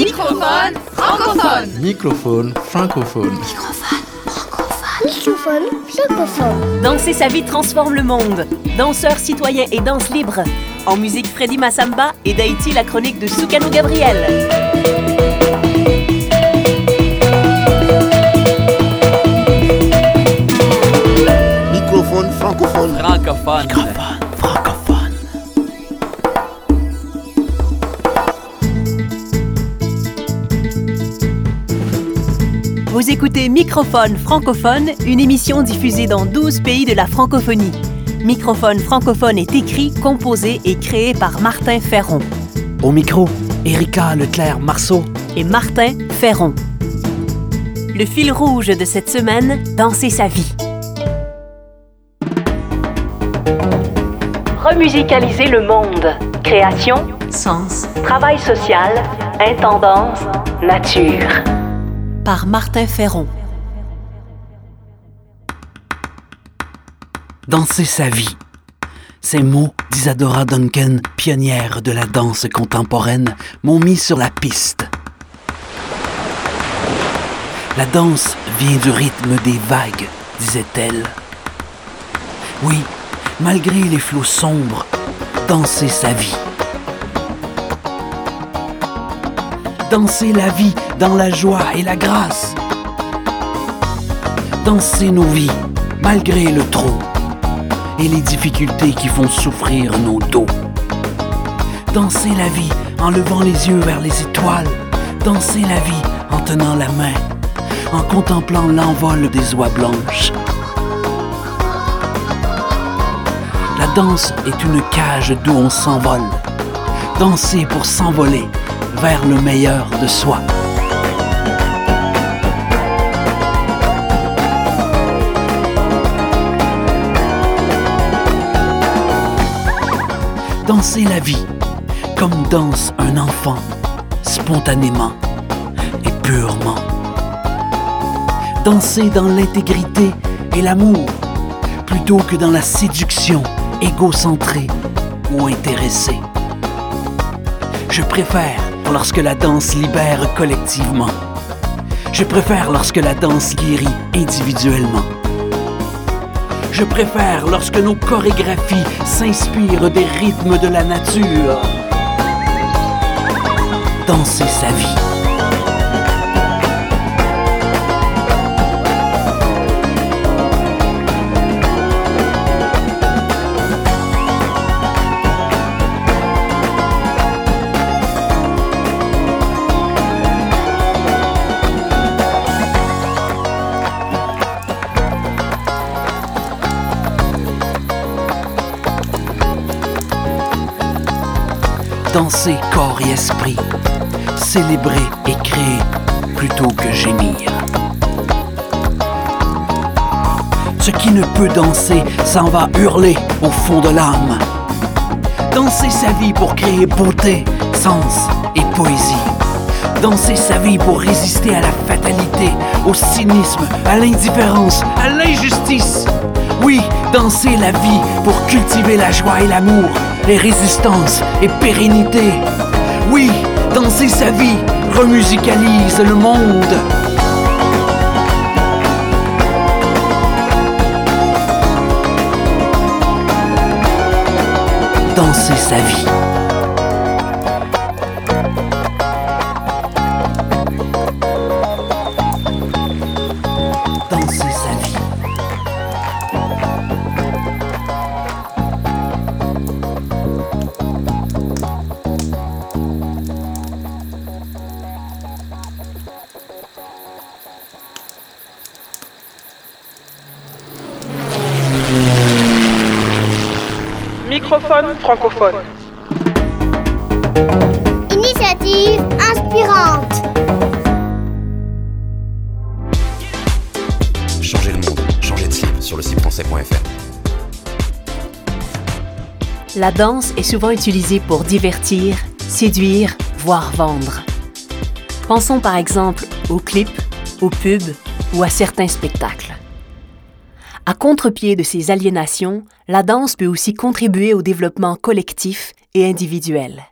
Microphone francophone. Microphone francophone. Microphone francophone. Danser sa vie transforme le monde. Danseur citoyen et danse libre. En musique, Freddy Massamba et d'Haïti, la chronique de Soukano Gabriel. Microphone francophone. Francophone. Francophone. Vous écoutez Microphone francophone, une émission diffusée dans 12 pays de la francophonie. Microphone francophone est écrit, composé et créé par Martin Ferron Au micro, Erika Leclerc-Marceau. et Martin Ferron. Le fil rouge de cette semaine, danser sa vie. Remusicaliser le monde. Création, sens, travail social, intendance, nature. Martin Ferron. Danser sa vie. Ces mots d'Isadora Duncan, pionnière de la danse contemporaine, m'ont mis sur la piste. La danse vient du rythme des vagues, disait-elle. Oui, malgré les flots sombres, danser sa vie. Danser la vie dans la joie et la grâce. Danser nos vies malgré le trop et les difficultés qui font souffrir nos dos. Danser la vie en levant les yeux vers les étoiles. Danser la vie en tenant la main, en contemplant l'envol des oies blanches. La danse est une cage d'où on s'envole. Danser pour s'envoler vers le meilleur de soi. Danser la vie comme danse un enfant, spontanément et purement. Danser dans l'intégrité et l'amour, plutôt que dans la séduction égocentrée ou intéressée. Je préfère lorsque la danse libère collectivement. Je préfère lorsque la danse guérit individuellement. Je préfère lorsque nos chorégraphies s'inspirent des rythmes de la nature. Danser sa vie. Danser corps et esprit. Célébrer et créer plutôt que gémir. Ce qui ne peut danser s'en va hurler au fond de l'âme. Danser sa vie pour créer beauté, sens et poésie. Danser sa vie pour résister à la fatalité, au cynisme, à l'indifférence, à l'injustice. Oui, danser la vie pour cultiver la joie et l'amour, les résistances et pérennité. Oui, danser sa vie remusicalise le monde. Danser sa vie. Francophone. Initiative inspirante. Changer le monde, changer de cible sur le site français.fr. La danse est souvent utilisée pour divertir, séduire, voire vendre. Pensons par exemple aux clips, aux pubs ou à certains spectacles. À contre-pied de ces aliénations, la danse peut aussi contribuer au développement collectif et individuel.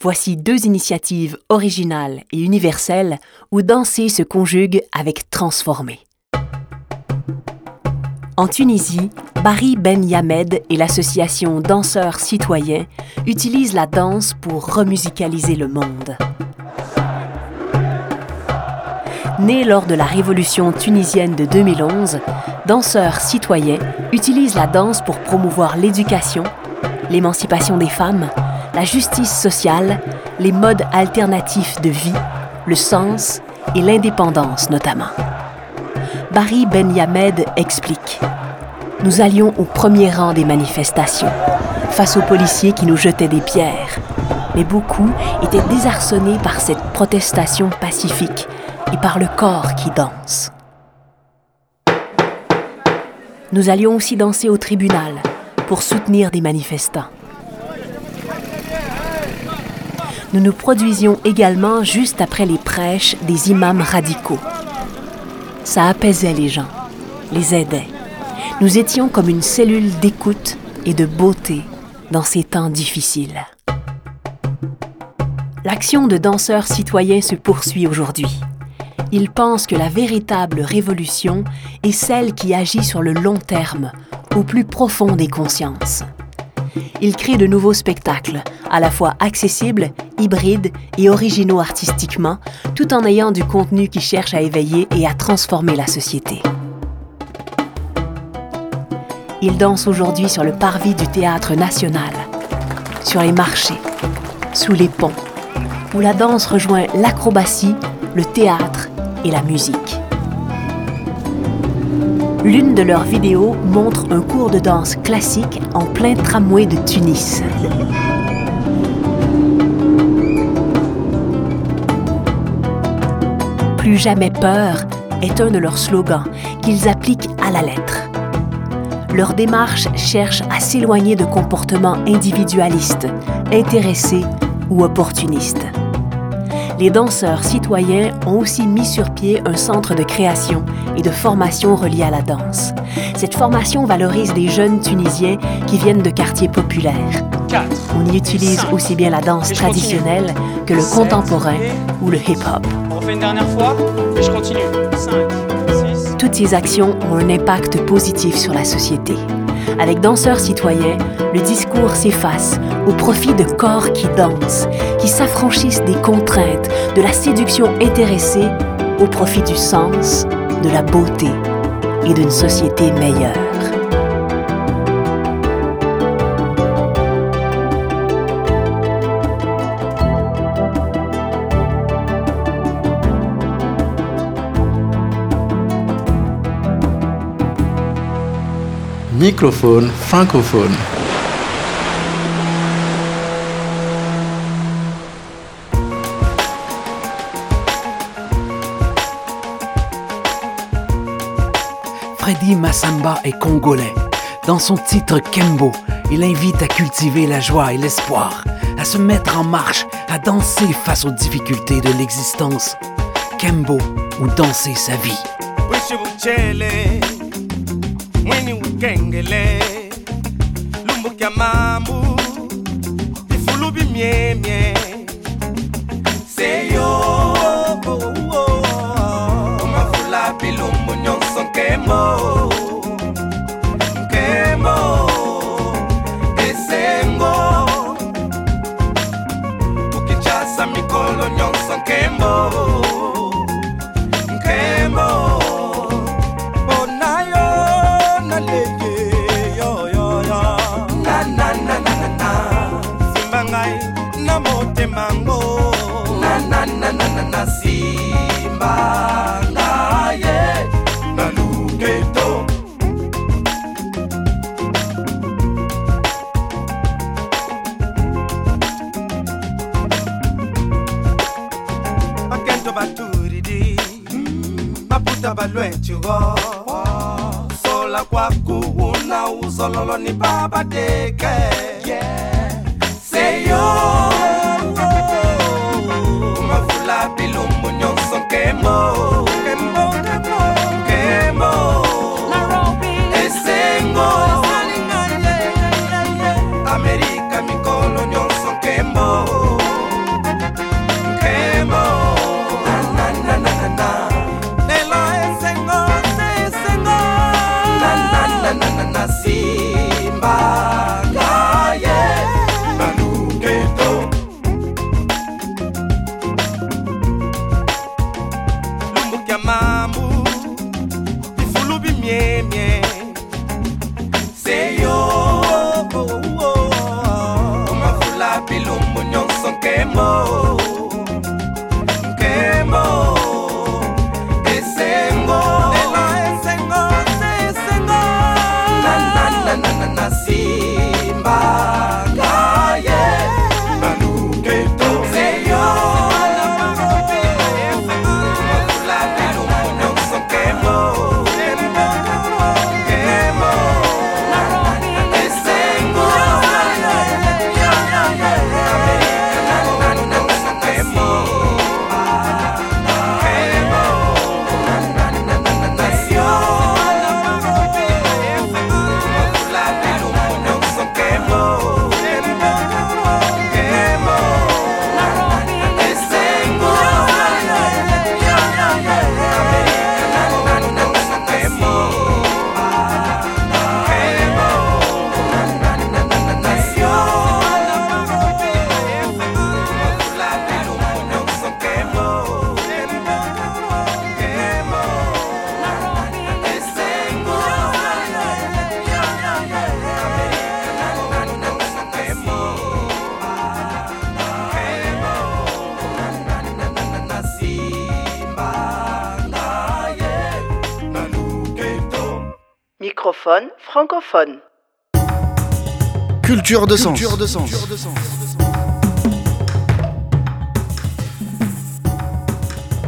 Voici deux initiatives originales et universelles où danser se conjugue avec transformer. En Tunisie, Barry Ben Yamed et l'association Danseurs Citoyens utilisent la danse pour remusicaliser le monde. Né lors de la révolution tunisienne de 2011, Danseurs Citoyens utilisent la danse pour promouvoir l'éducation, l'émancipation des femmes, la justice sociale, les modes alternatifs de vie, le sens et l'indépendance notamment. Barry Ben Yamed explique Nous allions au premier rang des manifestations, face aux policiers qui nous jetaient des pierres. Mais beaucoup étaient désarçonnés par cette protestation pacifique et par le corps qui danse. Nous allions aussi danser au tribunal pour soutenir des manifestants. Nous nous produisions également juste après les prêches des imams radicaux. Ça apaisait les gens, les aidait. Nous étions comme une cellule d'écoute et de beauté dans ces temps difficiles. L'action de danseurs citoyens se poursuit aujourd'hui. Ils pensent que la véritable révolution est celle qui agit sur le long terme, au plus profond des consciences. Ils créent de nouveaux spectacles, à la fois accessibles, hybrides et originaux artistiquement, tout en ayant du contenu qui cherche à éveiller et à transformer la société. Ils dansent aujourd'hui sur le parvis du théâtre national, sur les marchés, sous les ponts, où la danse rejoint l'acrobatie, le théâtre et la musique. L'une de leurs vidéos montre un cours de danse classique en plein tramway de Tunis. Plus jamais peur est un de leurs slogans qu'ils appliquent à la lettre. Leur démarche cherche à s'éloigner de comportements individualistes, intéressés ou opportunistes les danseurs citoyens ont aussi mis sur pied un centre de création et de formation relié à la danse. Cette formation valorise les jeunes Tunisiens qui viennent de quartiers populaires. On y utilise aussi bien la danse traditionnelle que le contemporain ou le hip-hop. On fait une dernière fois et je continue. 5, 6. Toutes ces actions ont un impact positif sur la société. Avec Danseurs citoyens, le discours s'efface au profit de corps qui dansent, qui s'affranchissent des contraintes, de la séduction intéressée, au profit du sens, de la beauté et d'une société meilleure. Microphone francophone. Freddy Massamba est congolais. Dans son titre Kembo, il invite à cultiver la joie et l'espoir, à se mettre en marche, à danser face aux difficultés de l'existence. Kembo ou danser sa vie. kengele lumbukya mambu bifulu bimyemye seyoko oh, oh, oh, omafula bilumbu nyonso nkemo. baba lwentshiko sola kwaku unawuzololo ni baba deke. Seyo. Mavulapilumunyonsonkemo Yeah. miel. Microphone francophone. Culture de sens. Culture de sens.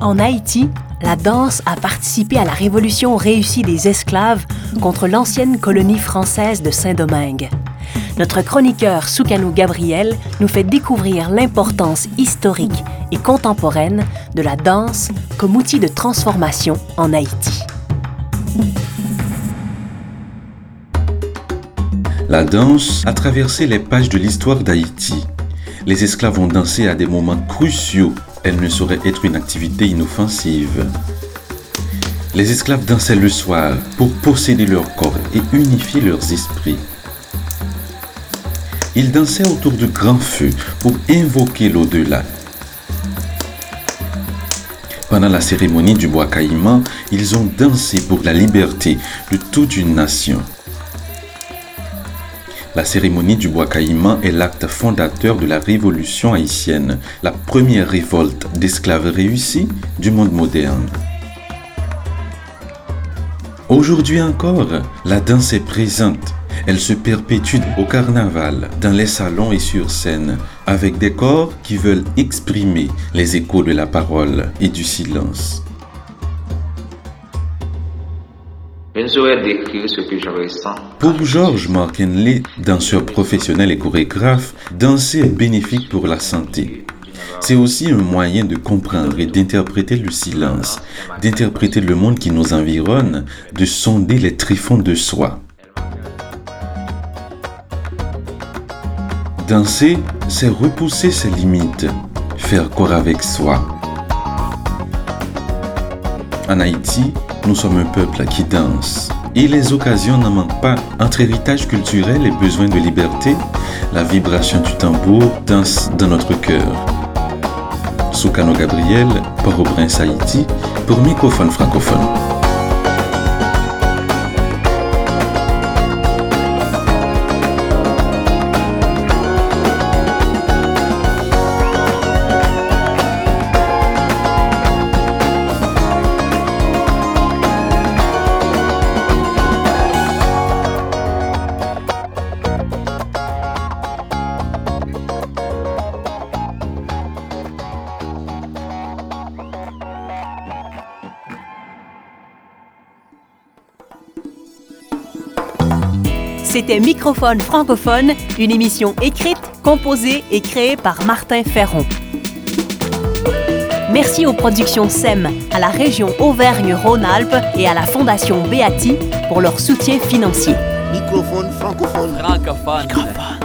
En Haïti, la danse a participé à la révolution réussie des esclaves contre l'ancienne colonie française de Saint-Domingue. Notre chroniqueur Soukanou Gabriel nous fait découvrir l'importance historique et contemporaine de la danse comme outil de transformation en Haïti. La danse a traversé les pages de l'histoire d'Haïti. Les esclaves ont dansé à des moments cruciaux. Elle ne saurait être une activité inoffensive. Les esclaves dansaient le soir pour posséder leur corps et unifier leurs esprits. Ils dansaient autour du grand feu pour invoquer l'au-delà. Pendant la cérémonie du bois caïman, ils ont dansé pour la liberté de toute une nation. La cérémonie du bois caïman est l'acte fondateur de la révolution haïtienne, la première révolte d'esclaves réussie du monde moderne. Aujourd'hui encore, la danse est présente. Elle se perpétue au carnaval, dans les salons et sur scène, avec des corps qui veulent exprimer les échos de la parole et du silence. Pour Georges Markenley, danseur professionnel et chorégraphe, danser est bénéfique pour la santé. C'est aussi un moyen de comprendre et d'interpréter le silence, d'interpréter le monde qui nous environne, de sonder les tréfonds de soi. Danser, c'est repousser ses limites, faire corps avec soi. En Haïti, nous sommes un peuple qui danse. Et les occasions n'en manquent pas. Entre héritage culturel et besoin de liberté, la vibration du tambour danse dans notre cœur. Soukano Gabriel, Port-au-Prince, Haïti, pour Microphone francophone. C'était Microphone francophone, une émission écrite, composée et créée par Martin Ferron. Merci aux productions SEM, à la région Auvergne-Rhône-Alpes et à la Fondation Beati pour leur soutien financier. Microphone francophone. Francophone.